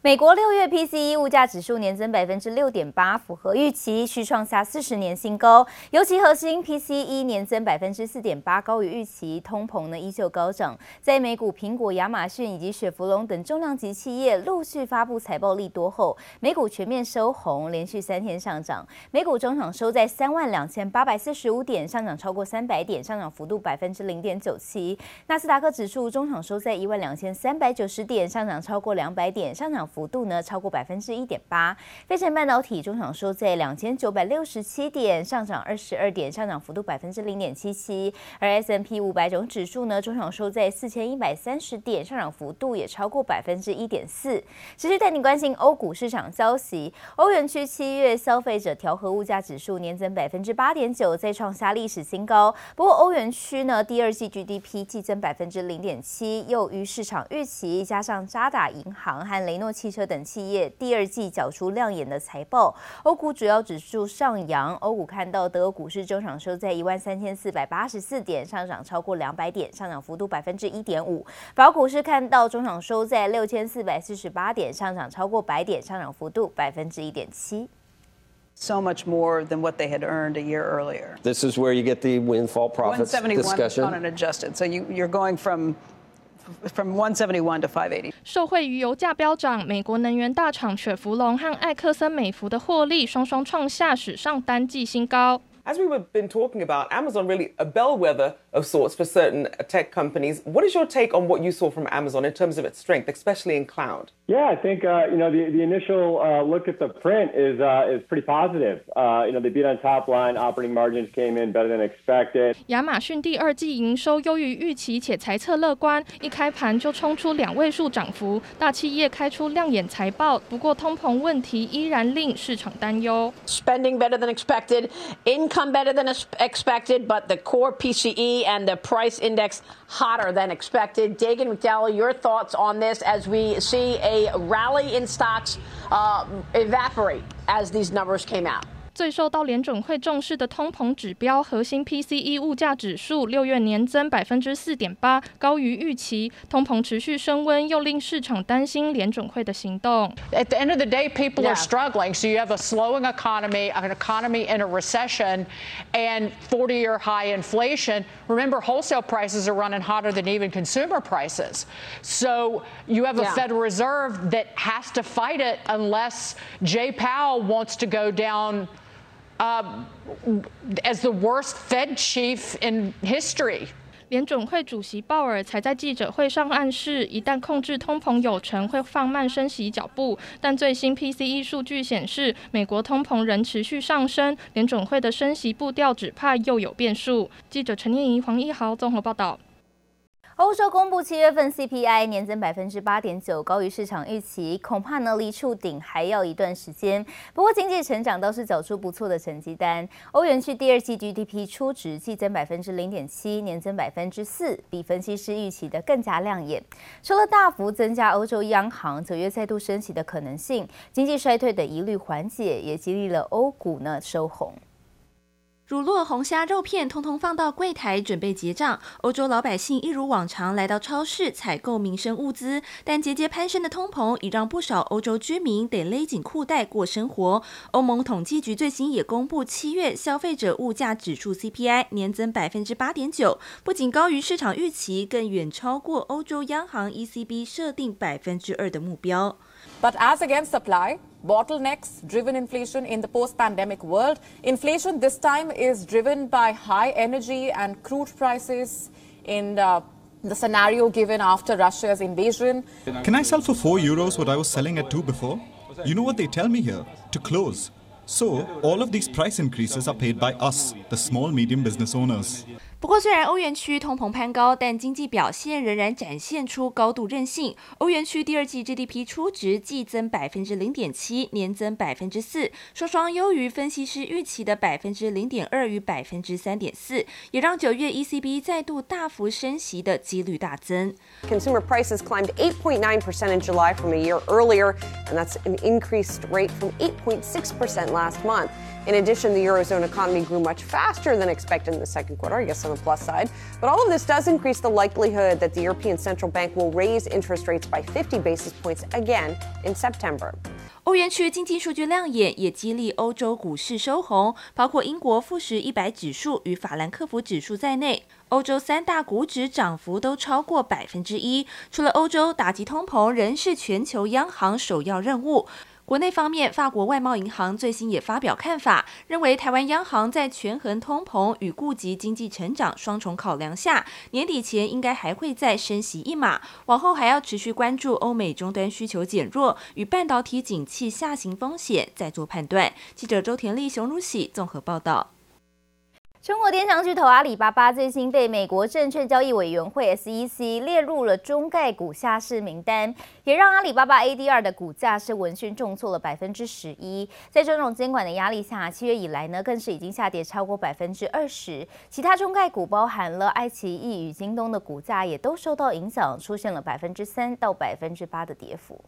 美国六月 PCE 物价指数年增百分之六点八，符合预期，续创下四十年新高。尤其核心 PCE 年增百分之四点八，高于预期，通膨呢依旧高涨。在美股苹果、亚马逊以及雪佛龙等重量级企业陆续发布财报利多后，美股全面收红，连续三天上涨。美股中场收在三万两千八百四十五点，上涨超过三百点，上涨幅度百分之零点九七。纳斯达克指数中场收在一万两千三百九十点，上涨超过两百点，上涨。幅度呢超过百分之一点八，费城半导体中场收在两千九百六十七点，上涨二十二点，上涨幅度百分之零点七七。而 S&P 五百种指数呢中场收在四千一百三十点，上涨幅度也超过百分之一点四。持续带你关心欧股市场消息，欧元区七月消费者调和物价指数年增百分之八点九，再创下历史新高。不过欧元区呢第二季 GDP 季增百分之零点七，又于市场预期，加上渣打银行和雷诺汽车等企业第二季缴出亮眼的财报，欧股主要指数上扬。欧股看到德国股市中场收在一万三千四百八十四点，上涨超过两百点，上涨幅度百分之一点五。法国股市看到中场收在六千四百四十八点，上涨超过百点，上涨幅度百分之一点七。So much more than what they had earned a year earlier. This is where you get the windfall profits discussion. 171 unadjusted. So you, you're going from From 171 to 580. 受惠于油价飙涨，美国能源大厂雪佛龙和埃克森美孚的获利双双创下史上单季新高。As we have been talking about, Amazon really a bellwether of sorts for certain tech companies. What is your take on what you saw from Amazon in terms of its strength, especially in cloud? Yeah, I think uh, you know the the initial uh, look at the print is uh, is pretty positive. Uh, you know, they beat on top line, operating margins came in better than expected. 亚马逊第二季营收优于预期，且财测乐观，一开盘就冲出两位数涨幅。大企业开出亮眼财报，不过通膨问题依然令市场担忧。Spending better than expected, income better than expected, but the core PCE and the price index hotter than expected. Dagan McDowell, your thoughts on this as we see a rally in stocks uh, evaporate as these numbers came out. 最受到联准会重视的通膨指标核心 PCE 物价指数六月年增百分之四点八，高于预期。通膨持续升温，又令市场担心联准会的行动。At the end of the day, people are struggling. So you have a slowing economy, an economy in a recession, and 40-year high inflation. Remember, wholesale prices are running hotter than even consumer prices. So you have a Federal Reserve that has to fight it unless Jay Powell wants to go down. Uh, as the worst Fed chief in history. 联准会主席鲍尔才在记者会上暗示，一旦控制通膨有成，会放慢升息脚步。但最新 PCE 数据显示，美国通膨仍持续上升，联准会的升息步调只怕又有变数。记者陈念怡、黄一豪综合报道。欧洲公布七月份 CPI 年增百分之八点九，高于市场预期，恐怕呢离触顶还要一段时间。不过经济成长倒是缴出不错的成绩单。欧元区第二季 GDP 初值季增百分之零点七，年增百分之四，比分析师预期的更加亮眼。除了大幅增加欧洲央行九月再度升息的可能性，经济衰退的疑虑缓解，也激励了欧股呢收红。乳酪、红虾、肉片，通通放到柜台准备结账。欧洲老百姓一如往常来到超市采购民生物资，但节节攀升的通膨已让不少欧洲居民得勒紧裤带过生活。欧盟统计局最新也公布七月消费者物价指数 CPI 年增百分之八点九，不仅高于市场预期，更远超过欧洲央行 ECB 设定百分之二的目标。But as against supply, bottlenecks driven inflation in the post-pandemic world. Inflation this time is driven by high energy and crude prices in uh, the scenario given after Russia's invasion. Can I sell for 4 euros what I was selling at 2 before? You know what they tell me here? To close. So, all of these price increases are paid by us, the small medium business owners. 不过，虽然欧元区通膨攀高，但经济表现仍然展现出高度韧性。欧元区第二季 GDP 初值季增百分之零点七，年增百分之四，双双优于分析师预期的百分之零点二与百分之三点四，也让九月 ECB 再度大幅升息的几率大增。Consumer prices climbed 8.9% in July from a year earlier, and that's an increased rate from 8.6% last month. In addition, the Eurozone economy grew much faster than expected in the second quarter. I guess on the plus side. But all of this does increase the likelihood that the European Central Bank will raise interest rates by 50 basis points again in September. 欧元区经济数据亮眼，也激励欧洲股市收红，包括英国富时一百指数与法兰克福指数在内，欧洲三大股指涨幅都超过百分之一。除了欧洲，打击通膨仍是全球央行首要任务。 国内方面，法国外贸银行最新也发表看法，认为台湾央行在权衡通膨与顾及经济成长双重考量下，年底前应该还会再升息一码，往后还要持续关注欧美终端需求减弱与半导体景气下行风险，再做判断。记者周田丽、熊如喜综合报道。中国电商巨头阿里巴巴最新被美国证券交易委员会 SEC 列入了中概股下市名单，也让阿里巴巴 ADR 的股价是闻讯重挫了百分之十一。在这种监管的压力下，七月以来呢，更是已经下跌超过百分之二十。其他中概股包含了爱奇艺与京东的股价也都受到影响，出现了百分之三到百分之八的跌幅。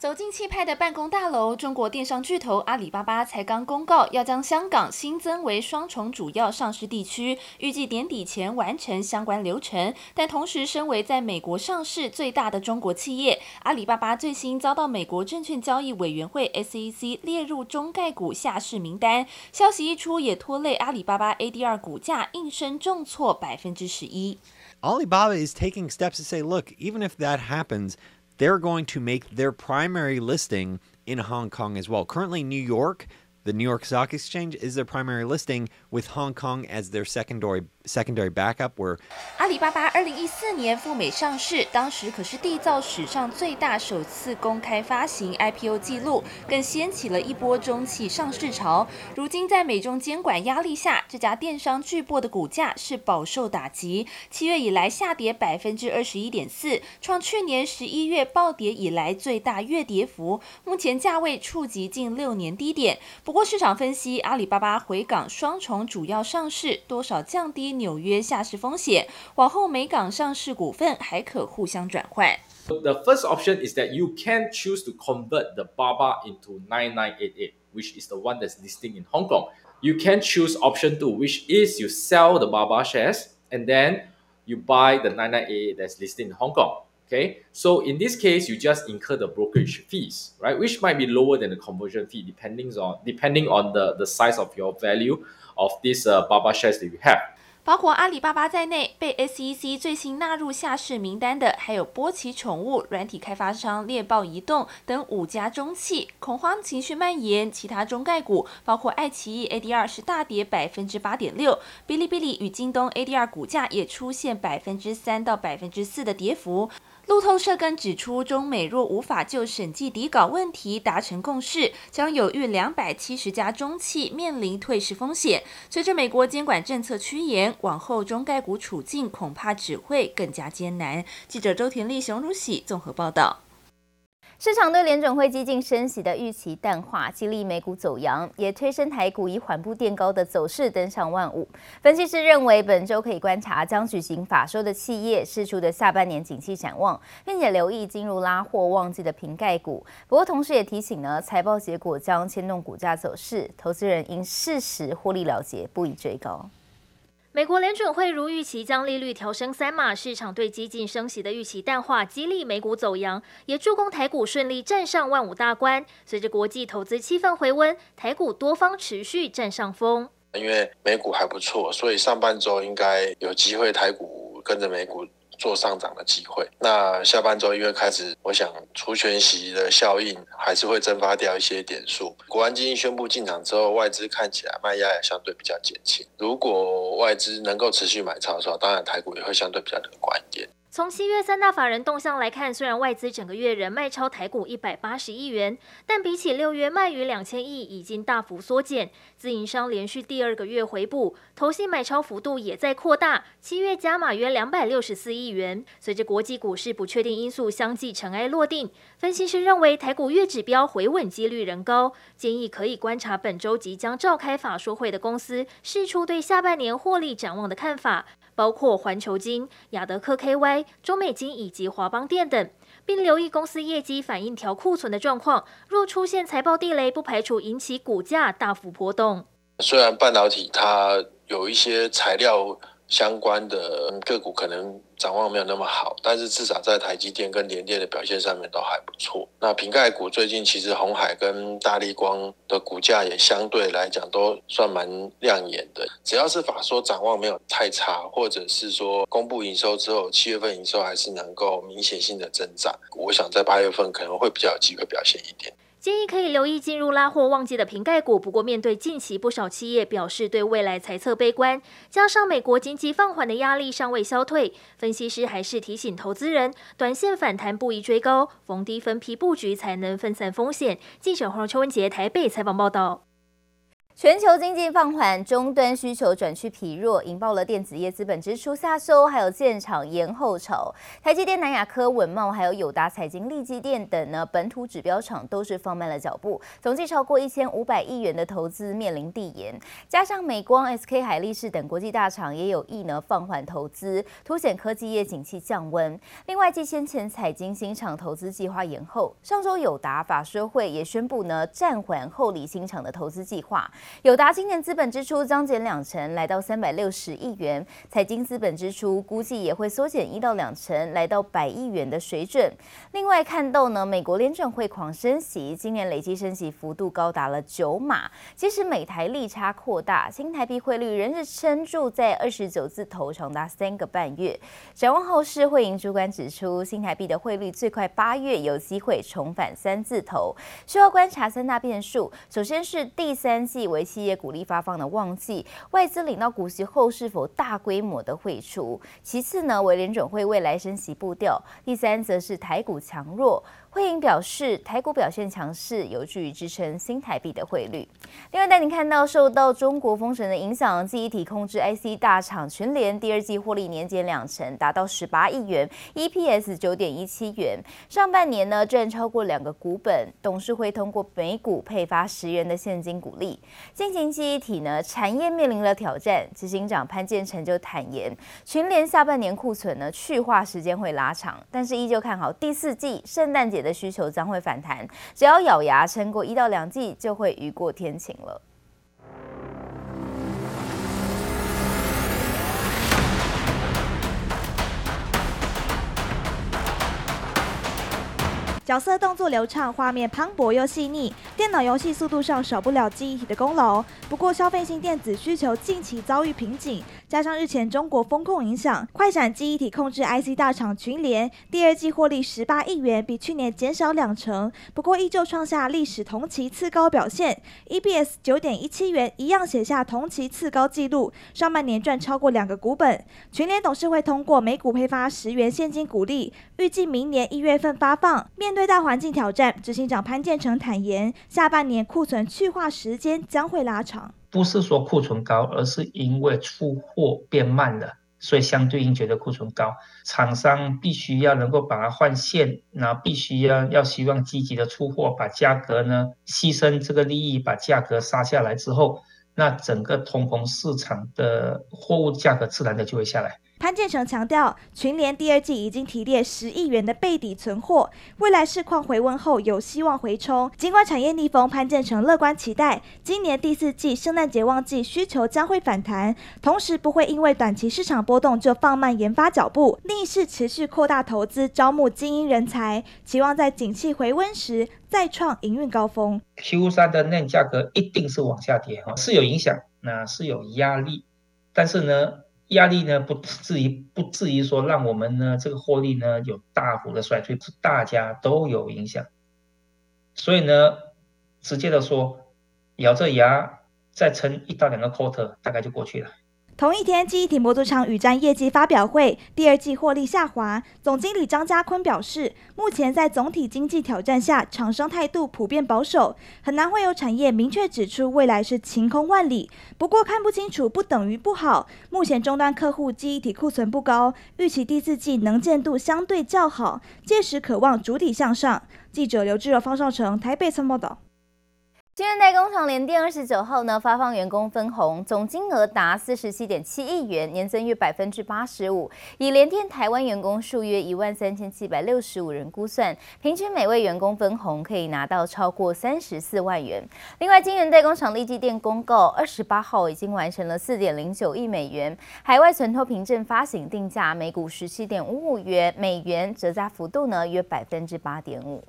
走进气派的办公大楼，中国电商巨头阿里巴巴才刚公告要将香港新增为双重主要上市地区，预计年底前完成相关流程。但同时，身为在美国上市最大的中国企业，阿里巴巴最新遭到美国证券交易委员会 SEC 列入中概股下市名单。消息一出，也拖累阿里巴巴 ADR 股价应声重挫百分之十一。Alibaba is taking steps to say, look, even if that happens. They're going to make their primary listing in Hong Kong as well. Currently, New York, the New York Stock Exchange, is their primary listing, with Hong Kong as their secondary secondary backup. were. 阿里巴巴二零一四年赴美上市，当时可是缔造史上最大首次公开发行 IPO 记录，更掀起了一波中企上市潮。如今在美中监管压力下，这家电商巨擘的股价是饱受打击，七月以来下跌百分之二十一点四，创去年十一月暴跌以来最大月跌幅，目前价位触及近六年低点。不过市场分析，阿里巴巴回港双重主要上市，多少降低。纽约下市风险，往后美港上市股份还可互相转换。The first option is that you can choose to convert the BABA into 9988, which is the one that's listing in Hong Kong. You can choose option two, which is you sell the BABA shares and then you buy the 9988 that's listed in Hong Kong. Okay, so in this case, you just incur the brokerage fees, right? Which might be lower than the conversion fee, depending on depending on the the size of your value of this uh, BABA shares that you have. 包括阿里巴巴在内，被 SEC 最新纳入下市名单的，还有波奇宠物、软体开发商猎豹移动等五家中企。恐慌情绪蔓延，其他中概股包括爱奇艺 ADR 是大跌百分之八点六，哔哩哔哩与京东 ADR 股价也出现百分之三到百分之四的跌幅。路透社更指出，中美若无法就审计底稿问题达成共识，将有逾两百七十家中企面临退市风险。随着美国监管政策趋严，往后中概股处境恐怕只会更加艰难。记者周田丽、熊如喜综合报道。市场对联准会激进升息的预期淡化，激励美股走扬，也推升台股以缓步垫高的走势登上万五。分析师认为，本周可以观察将举行法说的企业释出的下半年景气展望，并且留意进入拉货旺季的瓶盖股。不过，同时也提醒呢，财报结果将牵动股价走势，投资人应适时获利了结，不宜追高。美国联准会如预期将利率调升三码，市场对激进升息的预期淡化，激励美股走扬，也助攻台股顺利站上万五大关。随着国际投资气氛回温，台股多方持续占上风。因为美股还不错，所以上半周应该有机会台股跟着美股。做上涨的机会。那下半周因为开始，我想除权息的效应还是会蒸发掉一些点数。国安基金宣布进场之后，外资看起来卖压也相对比较减轻。如果外资能够持续买超的时候，当然台股也会相对比较乐观一点。从七月三大法人动向来看，虽然外资整个月仍卖超台股一百八十亿元，但比起六月卖逾两千亿，已经大幅缩减。自营商连续第二个月回补，投信买超幅度也在扩大，七月加码约两百六十四亿元。随着国际股市不确定因素相继尘埃落定，分析师认为台股月指标回稳几率仍高，建议可以观察本周即将召开法说会的公司，释出对下半年获利展望的看法。包括环球金、亚德克 KY、中美金以及华邦电等，并留意公司业绩反映调库存的状况。若出现财报地雷，不排除引起股价大幅波动。虽然半导体它有一些材料相关的个股可能展望没有那么好，但是至少在台积电跟联电的表现上面都还不错。那瓶盖股最近其实红海跟大力光的股价也相对来讲都算蛮亮眼的。只要是法说展望没有太差，或者是说公布营收之后七月份营收还是能够明显性的增长，我想在八月份可能会比较有机会表现一点。建议可以留意进入拉货旺季的瓶盖股，不过面对近期不少企业表示对未来财测悲观，加上美国经济放缓的压力尚未消退，分析师还是提醒投资人，短线反弹不宜追高，逢低分批布局才能分散风险。记者黄秋文杰台北采访报道。全球经济放缓，终端需求转趋疲弱，引爆了电子业资本支出下修，还有建厂延后潮。台积电、南亚科、稳茂，还有友达、彩晶、力积电等呢本土指标厂都是放慢了脚步，总计超过一千五百亿元的投资面临递延。加上美光、SK 海力士等国际大厂也有意呢放缓投资，凸显科技业景气降温。另外，继先前彩晶新厂投资计划延后，上周友达法说会也宣布呢暂缓后里新厂的投资计划。友达今年资本支出将减两成，来到三百六十亿元。财经资本支出估计也会缩减一到两成，来到百亿元的水准。另外看到呢，美国联准会狂升息，今年累计升息幅度高达了九码。即使美台利差扩大，新台币汇率仍是撑住在二十九字头，长达三个半月。展望后市，汇银主管指出，新台币的汇率最快八月有机会重返三字头，需要观察三大变数。首先是第三季为企业股利发放的旺季，外资领到股息后是否大规模的汇出？其次呢，为联准会未来升息步调。第三则是台股强弱。汇银表示，台股表现强势，有助于支撑新台币的汇率。另外，带您看到受到中国封城的影响，记忆体控制 IC 大厂群联第二季获利年减两成，达到十八亿元，EPS 九点一七元。上半年呢赚超过两个股本，董事会通过每股配发十元的现金股利。进行记忆体呢产业面临了挑战，执行长潘建成就坦言，群联下半年库存呢去化时间会拉长，但是依旧看好第四季圣诞节的需求将会反弹，只要咬牙撑过一到两季，就会雨过天晴了。角色动作流畅，画面磅礴又细腻，电脑游戏速度上少不了记忆体的功劳。不过，消费性电子需求近期遭遇瓶颈，加上日前中国风控影响，快闪记忆体控制 IC 大厂群联第二季获利十八亿元，比去年减少两成，不过依旧创下历史同期次高表现，EPS 九点一七元，一样写下同期次高纪录。上半年赚超过两个股本，群联董事会通过每股配发十元现金股利，预计明年一月份发放。面对最大环境挑战，执行长潘建成坦言，下半年库存去化时间将会拉长。不是说库存高，而是因为出货变慢了，所以相对应觉得库存高。厂商必须要能够把它换线，那必须要要希望积极的出货，把价格呢牺牲这个利益，把价格杀下来之后，那整个通膨市场的货物价格自然的就会下来。潘建成强调，群联第二季已经提列十亿元的备底存货，未来市况回温后有希望回冲。尽管产业逆风，潘建成乐观期待今年第四季圣诞节旺季需求将会反弹，同时不会因为短期市场波动就放慢研发脚步，逆势持续扩大投资，招募精英人才，期望在景气回温时再创营运高峰。Q 三的那价格一定是往下跌哈，是有影响，那是有压力，但是呢，压力呢，不至于不至于说让我们呢这个获利呢有大幅的衰退，是大家都有影响，所以呢，直接的说，咬着牙再撑一到两个 quarter，大概就过去了。同一天，记忆体模组厂宇瞻业绩发表会，第二季获利下滑。总经理张家坤表示，目前在总体经济挑战下，厂商态度普遍保守，很难会有产业明确指出未来是晴空万里。不过看不清楚不等于不好。目前终端客户记忆体库存不高，预期第四季能见度相对较好，届时可望主体向上。记者刘志柔、方少成台北参报道。金圆代工厂联电二十九号呢发放员工分红，总金额达四十七点七亿元，年增约百分之八十五。以联电台湾员工数约一万三千七百六十五人估算，平均每位员工分红可以拿到超过三十四万元。另外，金圆代工厂立基电公告，二十八号已经完成了四点零九亿美元海外存托凭证发行定价，每股十七点五五元美元，折价幅度呢约百分之八点五。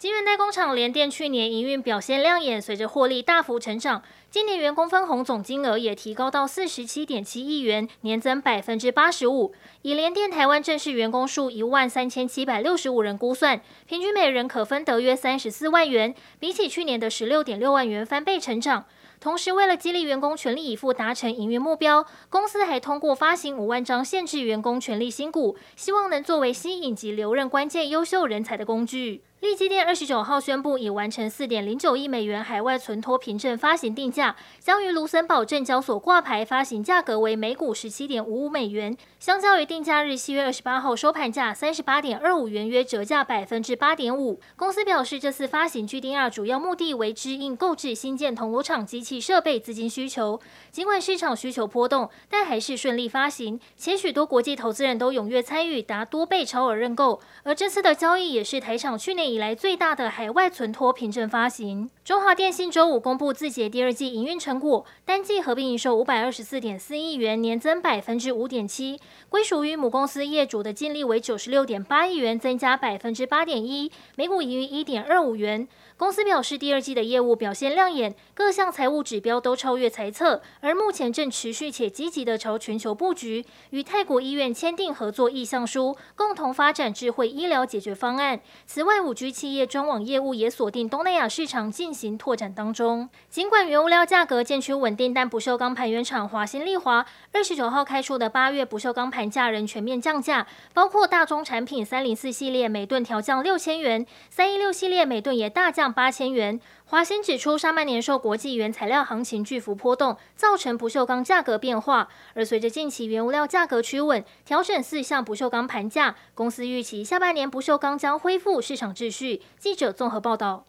晶圆代工厂联电去年营运表现亮眼，随着获利大幅成长，今年员工分红总金额也提高到四十七点七亿元，年增百分之八十五。以联电台湾正式员工数一万三千七百六十五人估算，平均每人可分得约三十四万元，比起去年的十六点六万元翻倍成长。同时，为了激励员工全力以赴达成营运目标，公司还通过发行五万张限制员工权利新股，希望能作为吸引及留任关键优秀人才的工具。力积电二十九号宣布，已完成四点零九亿美元海外存托凭证发行定价，将于卢森堡证交所挂牌，发行价格为每股十七点五五美元，相较于定价日七月二十八号收盘价三十八点二五元，约折价百分之八点五。公司表示，这次发行 GDR 主要目的为支应购置新建铜锣厂机器设备资金需求。尽管市场需求波动，但还是顺利发行，且许多国际投资人都踊跃参与，达多倍超额认购。而这次的交易也是台厂去年以来最大的海外存托凭证发行。中华电信周五公布自节第二季营运成果，单季合并营收五百二十四点四亿元，年增百分之五点七，归属于母公司业主的净利为九十六点八亿元，增加百分之八点一，每股盈余一点二五元。公司表示，第二季的业务表现亮眼，各项财务指标都超越财测，而目前正持续且积极地朝全球布局，与泰国医院签订合作意向书，共同发展智慧医疗解决方案。此外，五居企业专网业务也锁定东南亚市场进行拓展当中。尽管原物料价格渐趋稳定，但不锈钢盘原厂华新丽华二十九号开出的八月不锈钢盘价仍全面降价，包括大宗产品三零四系列每吨调降六千元，三一六系列每吨也大降。八千元。华新指出，上半年受国际原材料行情巨幅波动，造成不锈钢价格变化。而随着近期原物料价格趋稳，调整四项不锈钢盘价，公司预期下半年不锈钢将恢复市场秩序。记者综合报道。